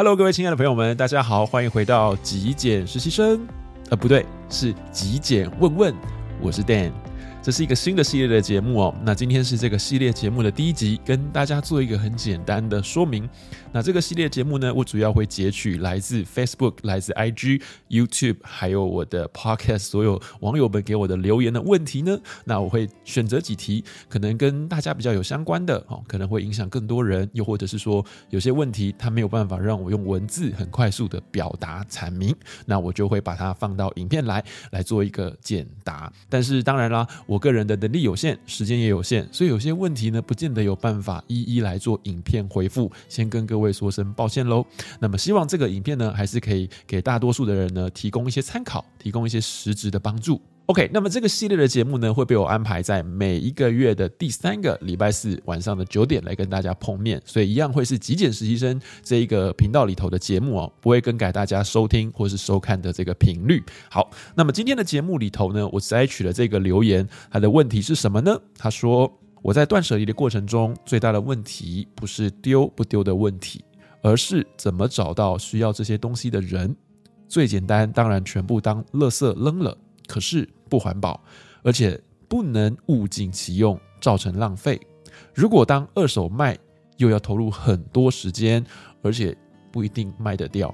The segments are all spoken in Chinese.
Hello，各位亲爱的朋友们，大家好，欢迎回到极简实习生。呃，不对，是极简问问，我是 Dan。这是一个新的系列的节目哦。那今天是这个系列节目的第一集，跟大家做一个很简单的说明。那这个系列节目呢，我主要会截取来自 Facebook、来自 IG、YouTube，还有我的 Podcast 所有网友们给我的留言的问题呢。那我会选择几题，可能跟大家比较有相关的哦，可能会影响更多人，又或者是说有些问题它没有办法让我用文字很快速的表达阐明，那我就会把它放到影片来来做一个简答。但是当然啦。我个人的能力有限，时间也有限，所以有些问题呢，不见得有办法一一来做影片回复，先跟各位说声抱歉喽。那么希望这个影片呢，还是可以给大多数的人呢提供一些参考，提供一些实质的帮助。OK，那么这个系列的节目呢，会被我安排在每一个月的第三个礼拜四晚上的九点来跟大家碰面，所以一样会是极简实习生这一个频道里头的节目哦，不会更改大家收听或是收看的这个频率。好，那么今天的节目里头呢，我摘取了这个留言，他的问题是什么呢？他说我在断舍离的过程中，最大的问题不是丢不丢的问题，而是怎么找到需要这些东西的人。最简单，当然全部当垃圾扔了。可是不环保，而且不能物尽其用，造成浪费。如果当二手卖，又要投入很多时间，而且不一定卖得掉。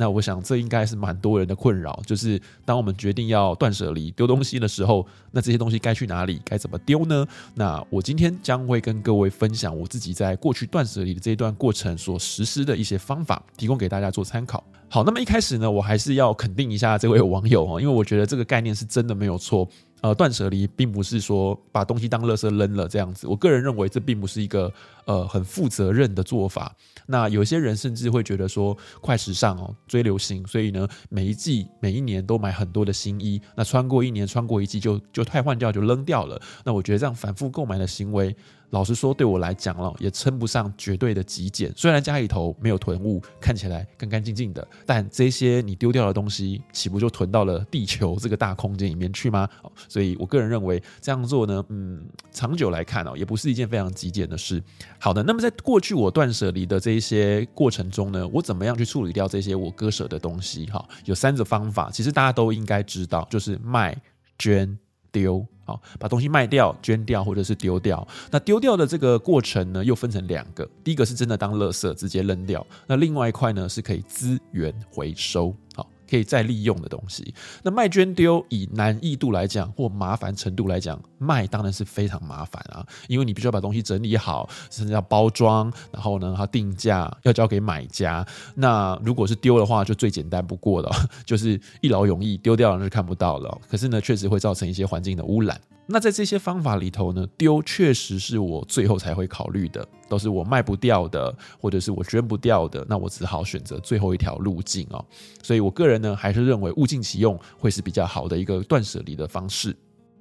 那我想，这应该是蛮多人的困扰，就是当我们决定要断舍离、丢东西的时候，那这些东西该去哪里？该怎么丢呢？那我今天将会跟各位分享我自己在过去断舍离的这一段过程所实施的一些方法，提供给大家做参考。好，那么一开始呢，我还是要肯定一下这位网友哦，因为我觉得这个概念是真的没有错。呃，断舍离并不是说把东西当垃圾扔了这样子，我个人认为这并不是一个呃很负责任的做法。那有些人甚至会觉得说快时尚哦，追流行，所以呢每一季每一年都买很多的新衣，那穿过一年穿过一季就就太换掉就扔掉了。那我觉得这样反复购买的行为。老实说，对我来讲了，也称不上绝对的极简。虽然家里头没有囤物，看起来干干净净的，但这些你丢掉的东西，岂不就囤到了地球这个大空间里面去吗？所以我个人认为这样做呢，嗯，长久来看哦，也不是一件非常极简的事。好的，那么在过去我断舍离的这一些过程中呢，我怎么样去处理掉这些我割舍的东西？哈，有三个方法，其实大家都应该知道，就是卖、捐、丢好。把东西卖掉、捐掉，或者是丢掉。那丢掉的这个过程呢，又分成两个。第一个是真的当垃圾直接扔掉，那另外一块呢，是可以资源回收。好。可以再利用的东西，那卖捐丢以难易度来讲或麻烦程度来讲，卖当然是非常麻烦啊，因为你必须要把东西整理好，甚至要包装，然后呢，它定价要交给买家。那如果是丢的话，就最简单不过了，就是一劳永逸，丢掉了那就看不到了。可是呢，确实会造成一些环境的污染。那在这些方法里头呢，丢确实是我最后才会考虑的，都是我卖不掉的，或者是我捐不掉的，那我只好选择最后一条路径哦。所以我个人呢，还是认为物尽其用会是比较好的一个断舍离的方式。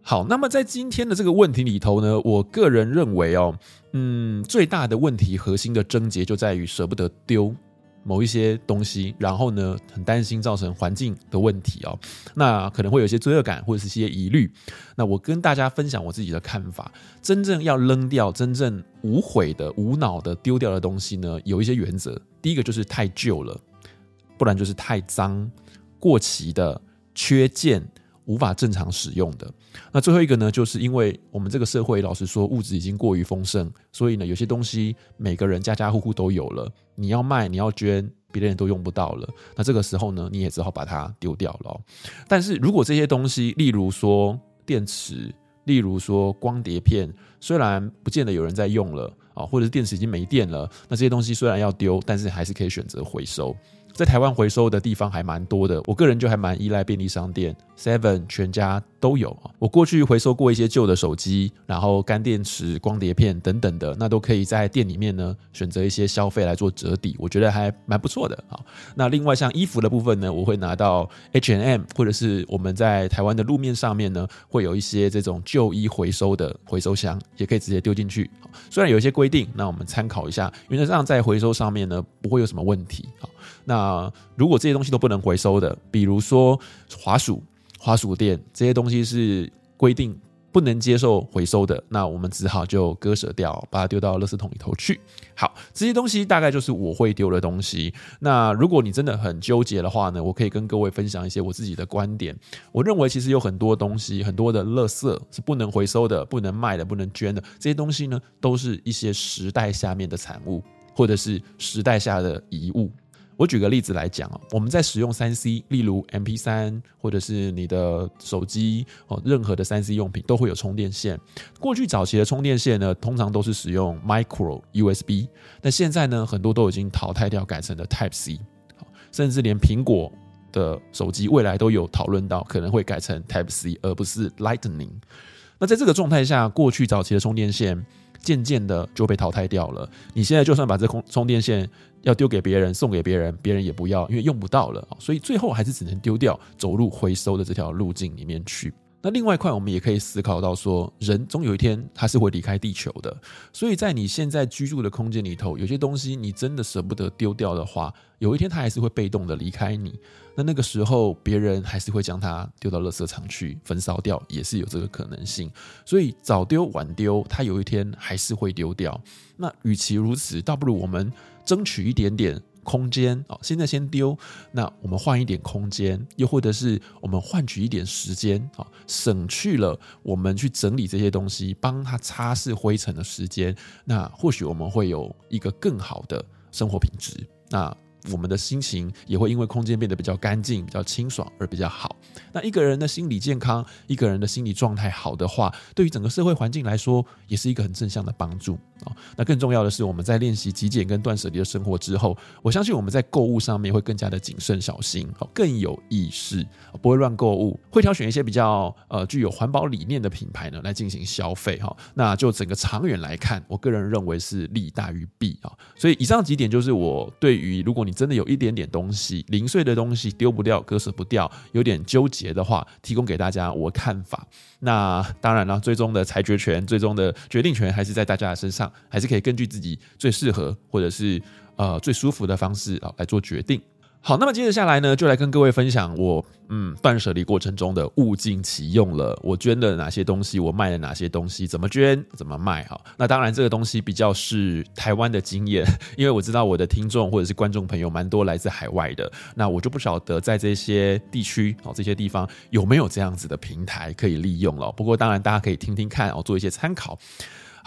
好，那么在今天的这个问题里头呢，我个人认为哦，嗯，最大的问题核心的症结就在于舍不得丢。某一些东西，然后呢，很担心造成环境的问题哦，那可能会有一些罪恶感或者是一些疑虑。那我跟大家分享我自己的看法，真正要扔掉、真正无悔的、无脑的丢掉的东西呢，有一些原则。第一个就是太旧了，不然就是太脏、过期的、缺件。无法正常使用的。那最后一个呢，就是因为我们这个社会，老实说，物质已经过于丰盛，所以呢，有些东西每个人家家户户都有了，你要卖，你要捐，别人都用不到了。那这个时候呢，你也只好把它丢掉了。但是如果这些东西，例如说电池，例如说光碟片，虽然不见得有人在用了啊，或者是电池已经没电了，那这些东西虽然要丢，但是还是可以选择回收。在台湾回收的地方还蛮多的，我个人就还蛮依赖便利商店，Seven 全家都有。我过去回收过一些旧的手机，然后干电池、光碟片等等的，那都可以在店里面呢选择一些消费来做折抵，我觉得还蛮不错的。好，那另外像衣服的部分呢，我会拿到 H and M，或者是我们在台湾的路面上面呢，会有一些这种旧衣回收的回收箱，也可以直接丢进去。虽然有一些规定，那我们参考一下，原则上在回收上面呢不会有什么问题。好，那。如果这些东西都不能回收的，比如说滑鼠、滑鼠垫这些东西是规定不能接受回收的，那我们只好就割舍掉，把它丢到垃圾桶里头去。好，这些东西大概就是我会丢的东西。那如果你真的很纠结的话呢，我可以跟各位分享一些我自己的观点。我认为其实有很多东西，很多的垃圾是不能回收的、不能卖的、不能捐的。这些东西呢，都是一些时代下面的产物，或者是时代下的遗物。我举个例子来讲啊，我们在使用三 C，例如 MP3 或者是你的手机哦，任何的三 C 用品都会有充电线。过去早期的充电线呢，通常都是使用 Micro USB，那现在呢，很多都已经淘汰掉，改成了 Type C，甚至连苹果的手机未来都有讨论到可能会改成 Type C，而不是 Lightning。那在这个状态下，过去早期的充电线渐渐的就被淘汰掉了。你现在就算把这空充电线要丢给别人，送给别人，别人也不要，因为用不到了，所以最后还是只能丢掉，走入回收的这条路径里面去。那另外一块，我们也可以思考到说，人终有一天他是会离开地球的，所以在你现在居住的空间里头，有些东西你真的舍不得丢掉的话，有一天他还是会被动的离开你。那那个时候，别人还是会将它丢到垃圾场去焚烧掉，也是有这个可能性。所以早丢晚丢，它有一天还是会丢掉。那与其如此，倒不如我们争取一点点。空间哦，现在先丢，那我们换一点空间，又或者是我们换取一点时间哦，省去了我们去整理这些东西，帮他擦拭灰尘的时间，那或许我们会有一个更好的生活品质。那。我们的心情也会因为空间变得比较干净、比较清爽而比较好。那一个人的心理健康，一个人的心理状态好的话，对于整个社会环境来说，也是一个很正向的帮助啊。那更重要的是，我们在练习极简跟断舍离的生活之后，我相信我们在购物上面会更加的谨慎小心，更有意识，不会乱购物，会挑选一些比较呃具有环保理念的品牌呢来进行消费哈。那就整个长远来看，我个人认为是利大于弊啊。所以以上几点就是我对于如果你你真的有一点点东西零碎的东西丢不掉、割舍不掉，有点纠结的话，提供给大家我看法。那当然了，最终的裁决权、最终的决定权还是在大家的身上，还是可以根据自己最适合或者是呃最舒服的方式啊来做决定。好，那么接着下来呢，就来跟各位分享我嗯断舍离过程中的物尽其用了。我捐了哪些东西，我卖了哪些东西，怎么捐，怎么卖。哈，那当然这个东西比较是台湾的经验，因为我知道我的听众或者是观众朋友蛮多来自海外的，那我就不晓得在这些地区哦这些地方有没有这样子的平台可以利用了。不过当然大家可以听听看哦，做一些参考。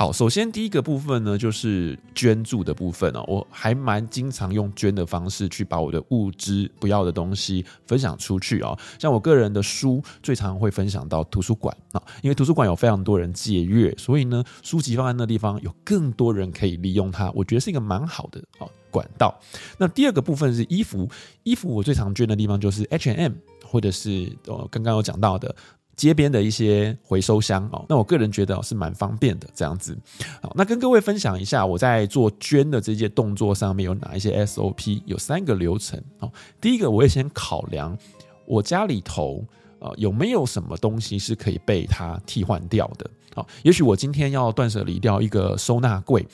好，首先第一个部分呢，就是捐助的部分哦。我还蛮经常用捐的方式去把我的物资不要的东西分享出去哦。像我个人的书，最常会分享到图书馆啊，因为图书馆有非常多人借阅，所以呢，书籍放在那地方，有更多人可以利用它。我觉得是一个蛮好的哦管道。那第二个部分是衣服，衣服我最常捐的地方就是 H&M，或者是呃刚刚有讲到的。街边的一些回收箱哦，那我个人觉得是蛮方便的这样子。好，那跟各位分享一下我在做捐的这些动作上面有哪一些 SOP，有三个流程哦。第一个，我会先考量我家里头呃有没有什么东西是可以被它替换掉的。好，也许我今天要断舍离掉一个收纳柜。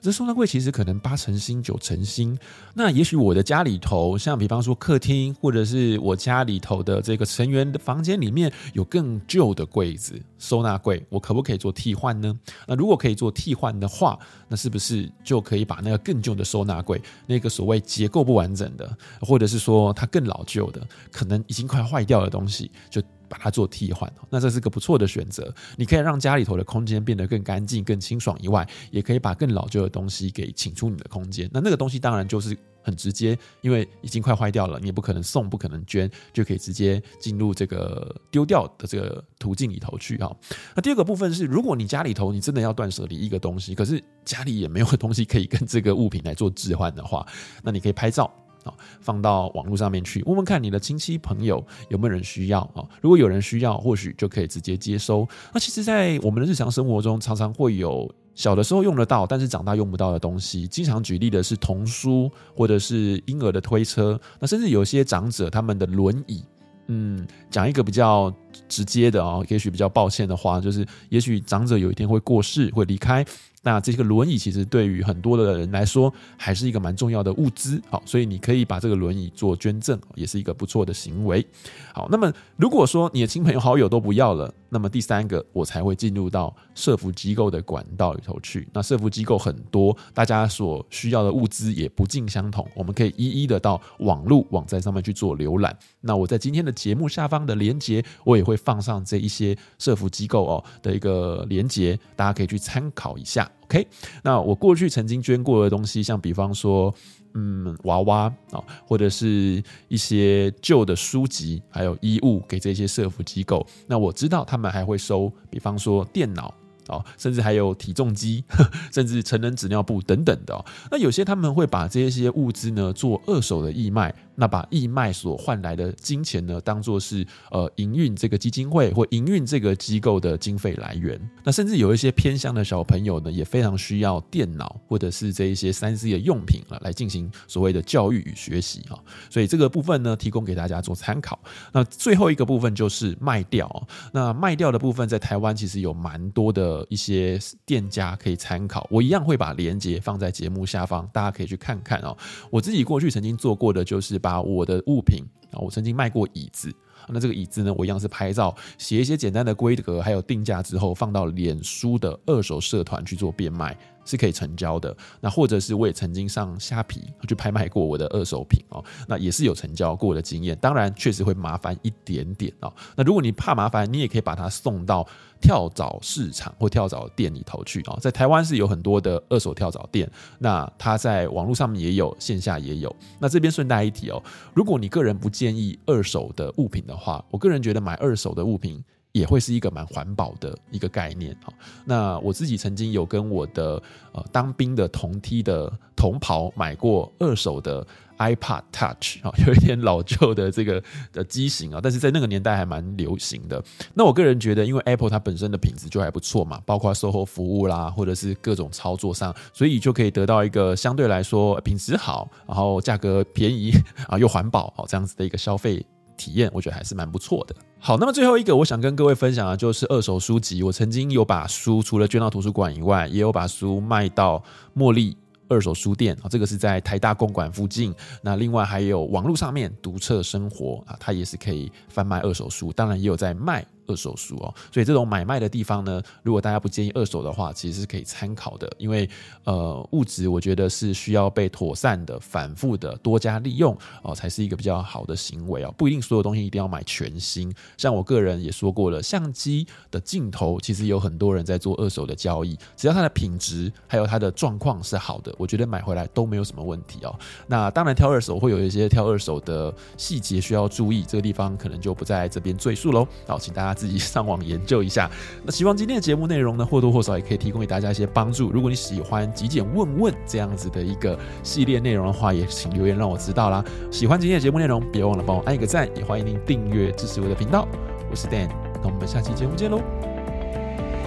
这收纳柜其实可能八成新九成新，那也许我的家里头，像比方说客厅，或者是我家里头的这个成员的房间里面有更旧的柜子，收纳柜，我可不可以做替换呢？那如果可以做替换的话，那是不是就可以把那个更旧的收纳柜，那个所谓结构不完整的，或者是说它更老旧的，可能已经快坏掉的东西，就把它做替换，那这是个不错的选择。你可以让家里头的空间变得更干净、更清爽以外，也可以把更老旧的东西给请出你的空间。那那个东西当然就是很直接，因为已经快坏掉了，你也不可能送、不可能捐，就可以直接进入这个丢掉的这个途径里头去啊。那第二个部分是，如果你家里头你真的要断舍离一个东西，可是家里也没有东西可以跟这个物品来做置换的话，那你可以拍照。啊，放到网络上面去，问问看你的亲戚朋友有没有人需要啊？如果有人需要，或许就可以直接接收。那其实，在我们的日常生活中，常常会有小的时候用得到，但是长大用不到的东西。经常举例的是童书，或者是婴儿的推车，那甚至有些长者他们的轮椅。嗯，讲一个比较直接的啊，也许比较抱歉的话，就是也许长者有一天会过世，会离开，那这个轮椅其实对于很多的人来说，还是一个蛮重要的物资。好，所以你可以把这个轮椅做捐赠，也是一个不错的行为。好，那么如果说你的亲朋好友都不要了，那么第三个我才会进入到社福机构的管道里头去。那社福机构很多，大家所需要的物资也不尽相同，我们可以一一的到网络网站上面去做浏览。那我在今天的节目下方的连接，我也会放上这一些社福机构哦的一个连接，大家可以去参考一下。OK，那我过去曾经捐过的东西，像比方说，嗯，娃娃啊，或者是一些旧的书籍，还有衣物给这些社福机构。那我知道他们还会收，比方说电脑。哦，甚至还有体重机，甚至成人纸尿布等等的哦。那有些他们会把这些物资呢做二手的义卖，那把义卖所换来的金钱呢当做是呃营运这个基金会或营运这个机构的经费来源。那甚至有一些偏乡的小朋友呢，也非常需要电脑或者是这一些三 C 的用品啊，来进行所谓的教育与学习哈。所以这个部分呢，提供给大家做参考。那最后一个部分就是卖掉。那卖掉的部分在台湾其实有蛮多的。一些店家可以参考，我一样会把链接放在节目下方，大家可以去看看哦。我自己过去曾经做过的，就是把我的物品啊，我曾经卖过椅子，那这个椅子呢，我一样是拍照，写一些简单的规格，还有定价之后，放到脸书的二手社团去做变卖。是可以成交的，那或者是我也曾经上虾皮去拍卖过我的二手品哦，那也是有成交过的经验。当然，确实会麻烦一点点哦。那如果你怕麻烦，你也可以把它送到跳蚤市场或跳蚤店里头去哦。在台湾是有很多的二手跳蚤店，那它在网络上面也有，线下也有。那这边顺带一提哦，如果你个人不建议二手的物品的话，我个人觉得买二手的物品。也会是一个蛮环保的一个概念哈。那我自己曾经有跟我的呃当兵的同梯的同袍买过二手的 iPod Touch 啊，有一点老旧的这个的机型啊，但是在那个年代还蛮流行的。那我个人觉得，因为 Apple 它本身的品质就还不错嘛，包括售后服务啦，或者是各种操作上，所以就可以得到一个相对来说品质好，然后价格便宜啊又环保好这样子的一个消费。体验我觉得还是蛮不错的。好，那么最后一个我想跟各位分享的就是二手书籍。我曾经有把书除了捐到图书馆以外，也有把书卖到茉莉二手书店啊，这个是在台大公馆附近。那另外还有网络上面独册生活啊，它也是可以贩卖二手书，当然也有在卖。二手书哦，所以这种买卖的地方呢，如果大家不建议二手的话，其实是可以参考的。因为呃，物质我觉得是需要被妥善的、反复的多加利用哦，才是一个比较好的行为哦。不一定所有东西一定要买全新。像我个人也说过了，相机的镜头其实有很多人在做二手的交易，只要它的品质还有它的状况是好的，我觉得买回来都没有什么问题哦。那当然挑二手会有一些挑二手的细节需要注意，这个地方可能就不在这边赘述喽。好，请大家。自己上网研究一下。那希望今天的节目内容呢，或多或少也可以提供给大家一些帮助。如果你喜欢极简问问这样子的一个系列内容的话，也请留言让我知道啦。喜欢今天的节目内容，别忘了帮我按一个赞，也欢迎您订阅支持我的频道。我是 Dan，那我们下期节目见喽，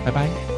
拜拜。